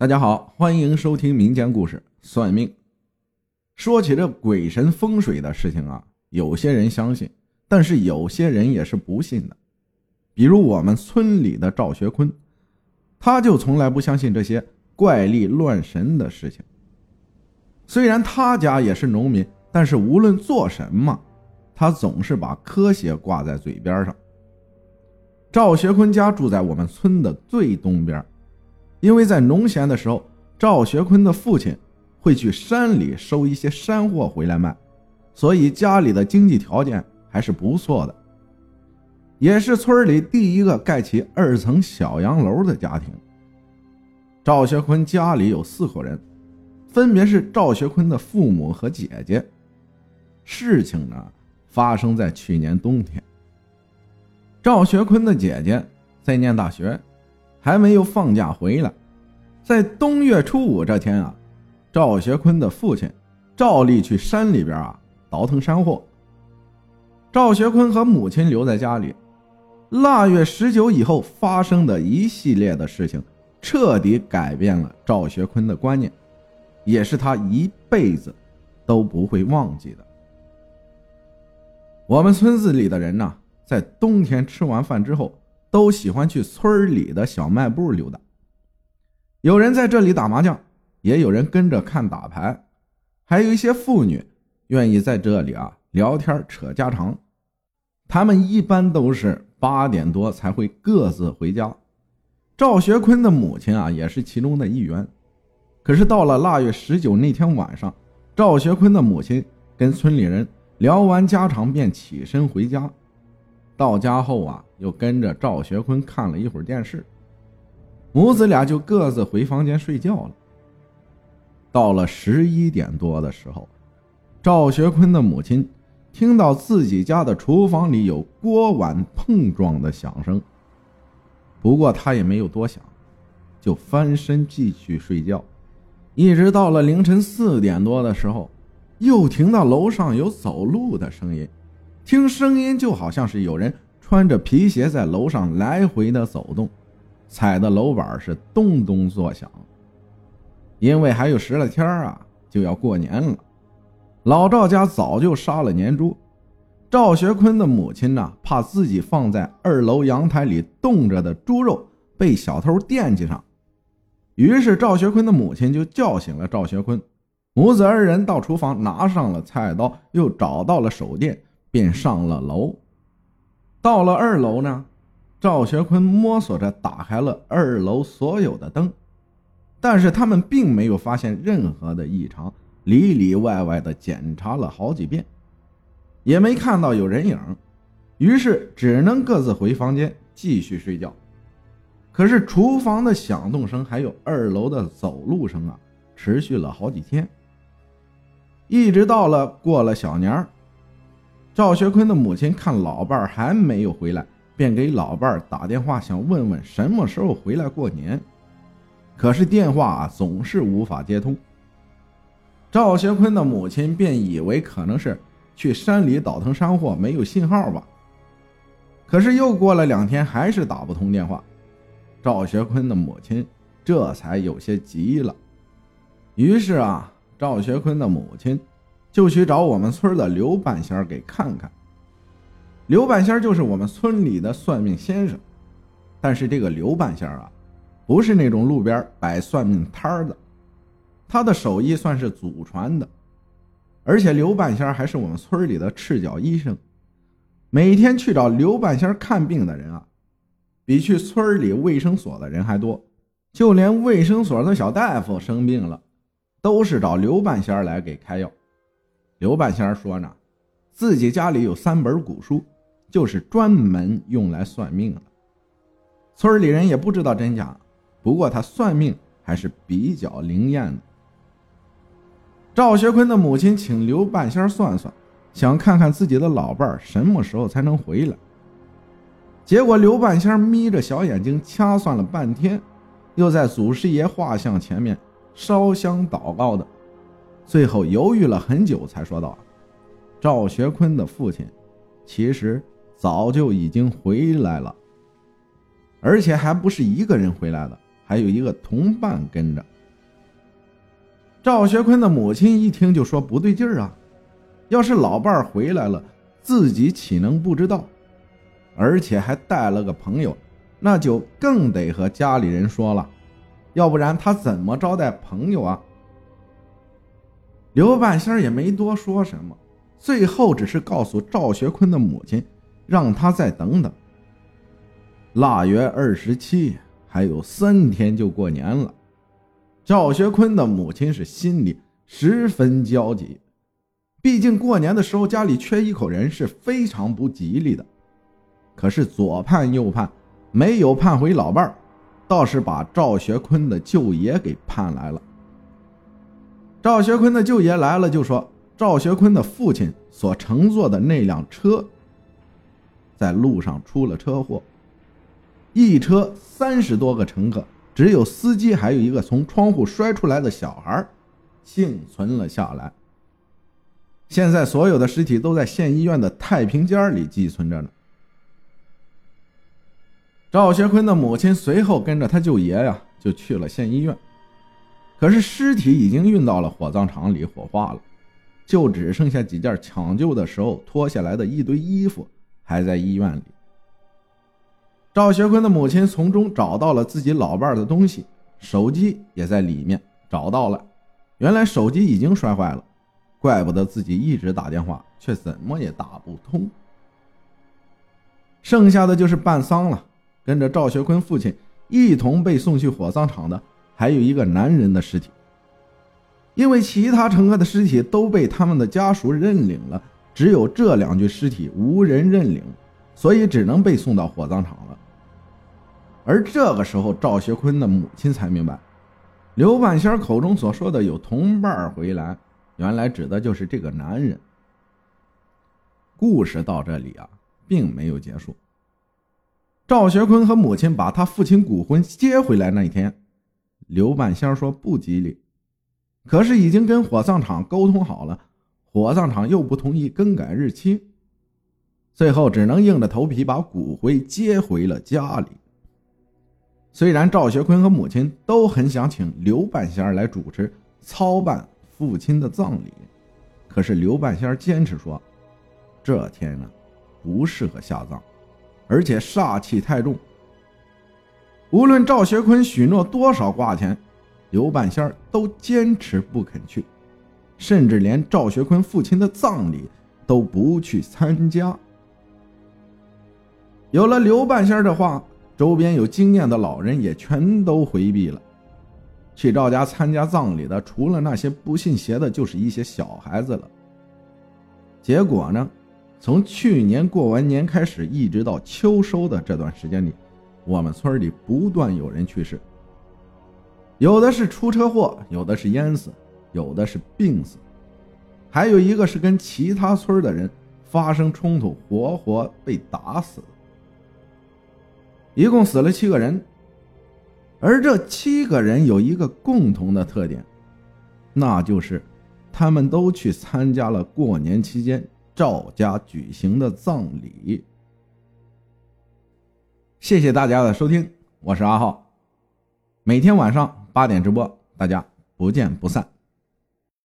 大家好，欢迎收听民间故事算命。说起这鬼神风水的事情啊，有些人相信，但是有些人也是不信的。比如我们村里的赵学坤，他就从来不相信这些怪力乱神的事情。虽然他家也是农民，但是无论做什么，他总是把科学挂在嘴边上。赵学坤家住在我们村的最东边。因为在农闲的时候，赵学坤的父亲会去山里收一些山货回来卖，所以家里的经济条件还是不错的，也是村里第一个盖起二层小洋楼的家庭。赵学坤家里有四口人，分别是赵学坤的父母和姐姐。事情呢，发生在去年冬天。赵学坤的姐姐在念大学。还没有放假回来，在冬月初五这天啊，赵学坤的父亲照例去山里边啊倒腾山货。赵学坤和母亲留在家里。腊月十九以后发生的一系列的事情，彻底改变了赵学坤的观念，也是他一辈子都不会忘记的。我们村子里的人呢，在冬天吃完饭之后。都喜欢去村里的小卖部溜达，有人在这里打麻将，也有人跟着看打牌，还有一些妇女愿意在这里啊聊天扯家常。他们一般都是八点多才会各自回家。赵学坤的母亲啊也是其中的一员。可是到了腊月十九那天晚上，赵学坤的母亲跟村里人聊完家常，便起身回家。到家后啊，又跟着赵学坤看了一会儿电视，母子俩就各自回房间睡觉了。到了十一点多的时候，赵学坤的母亲听到自己家的厨房里有锅碗碰撞的响声，不过他也没有多想，就翻身继续睡觉。一直到了凌晨四点多的时候，又听到楼上有走路的声音。听声音就好像是有人穿着皮鞋在楼上来回的走动，踩的楼板是咚咚作响。因为还有十来天啊，就要过年了，老赵家早就杀了年猪。赵学坤的母亲呢，怕自己放在二楼阳台里冻着的猪肉被小偷惦记上，于是赵学坤的母亲就叫醒了赵学坤，母子二人到厨房拿上了菜刀，又找到了手电。便上了楼，到了二楼呢，赵学坤摸索着打开了二楼所有的灯，但是他们并没有发现任何的异常，里里外外的检查了好几遍，也没看到有人影，于是只能各自回房间继续睡觉。可是厨房的响动声还有二楼的走路声啊，持续了好几天，一直到了过了小年儿。赵学坤的母亲看老伴儿还没有回来，便给老伴儿打电话，想问问什么时候回来过年。可是电话总是无法接通。赵学坤的母亲便以为可能是去山里倒腾山货没有信号吧。可是又过了两天，还是打不通电话。赵学坤的母亲这才有些急了。于是啊，赵学坤的母亲。就去找我们村的刘半仙给看看。刘半仙就是我们村里的算命先生，但是这个刘半仙啊，不是那种路边摆算命摊的，他的手艺算是祖传的，而且刘半仙还是我们村里的赤脚医生。每天去找刘半仙看病的人啊，比去村里卫生所的人还多，就连卫生所的小大夫生病了，都是找刘半仙来给开药。刘半仙说呢，自己家里有三本古书，就是专门用来算命的。村里人也不知道真假，不过他算命还是比较灵验的。赵学坤的母亲请刘半仙算算，想看看自己的老伴儿什么时候才能回来。结果刘半仙眯着小眼睛掐算了半天，又在祖师爷画像前面烧香祷告的。最后犹豫了很久，才说道：“赵学坤的父亲，其实早就已经回来了，而且还不是一个人回来的，还有一个同伴跟着。赵学坤的母亲一听就说不对劲儿啊，要是老伴儿回来了，自己岂能不知道？而且还带了个朋友，那就更得和家里人说了，要不然他怎么招待朋友啊？刘半仙也没多说什么，最后只是告诉赵学坤的母亲，让他再等等。腊月二十七，还有三天就过年了。赵学坤的母亲是心里十分焦急，毕竟过年的时候家里缺一口人是非常不吉利的。可是左盼右盼，没有盼回老伴儿，倒是把赵学坤的舅爷给盼来了。赵学坤的舅爷来了，就说赵学坤的父亲所乘坐的那辆车在路上出了车祸，一车三十多个乘客。只有司机还有一个从窗户摔出来的小孩幸存了下来。现在所有的尸体都在县医院的太平间里寄存着呢。赵学坤的母亲随后跟着他舅爷呀，就去了县医院。可是尸体已经运到了火葬场里火化了，就只剩下几件抢救的时候脱下来的一堆衣服还在医院里。赵学坤的母亲从中找到了自己老伴的东西，手机也在里面找到了。原来手机已经摔坏了，怪不得自己一直打电话，却怎么也打不通。剩下的就是办丧了，跟着赵学坤父亲一同被送去火葬场的，还有一个男人的尸体。因为其他乘客的尸体都被他们的家属认领了，只有这两具尸体无人认领，所以只能被送到火葬场了。而这个时候，赵学坤的母亲才明白，刘半仙口中所说的有同伴回来，原来指的就是这个男人。故事到这里啊，并没有结束。赵学坤和母亲把他父亲骨灰接回来那一天，刘半仙说不吉利，可是已经跟火葬场沟通好了，火葬场又不同意更改日期，最后只能硬着头皮把骨灰接回了家里。虽然赵学坤和母亲都很想请刘半仙来主持操办父亲的葬礼，可是刘半仙坚持说，这天呢不适合下葬，而且煞气太重。无论赵学坤许诺多少挂钱，刘半仙都坚持不肯去，甚至连赵学坤父亲的葬礼都不去参加。有了刘半仙的话。周边有经验的老人也全都回避了。去赵家参加葬礼的，除了那些不信邪的，就是一些小孩子了。结果呢，从去年过完年开始，一直到秋收的这段时间里，我们村里不断有人去世。有的是出车祸，有的是淹死，有的是病死，还有一个是跟其他村的人发生冲突，活活被打死。一共死了七个人，而这七个人有一个共同的特点，那就是他们都去参加了过年期间赵家举行的葬礼。谢谢大家的收听，我是阿浩，每天晚上八点直播，大家不见不散。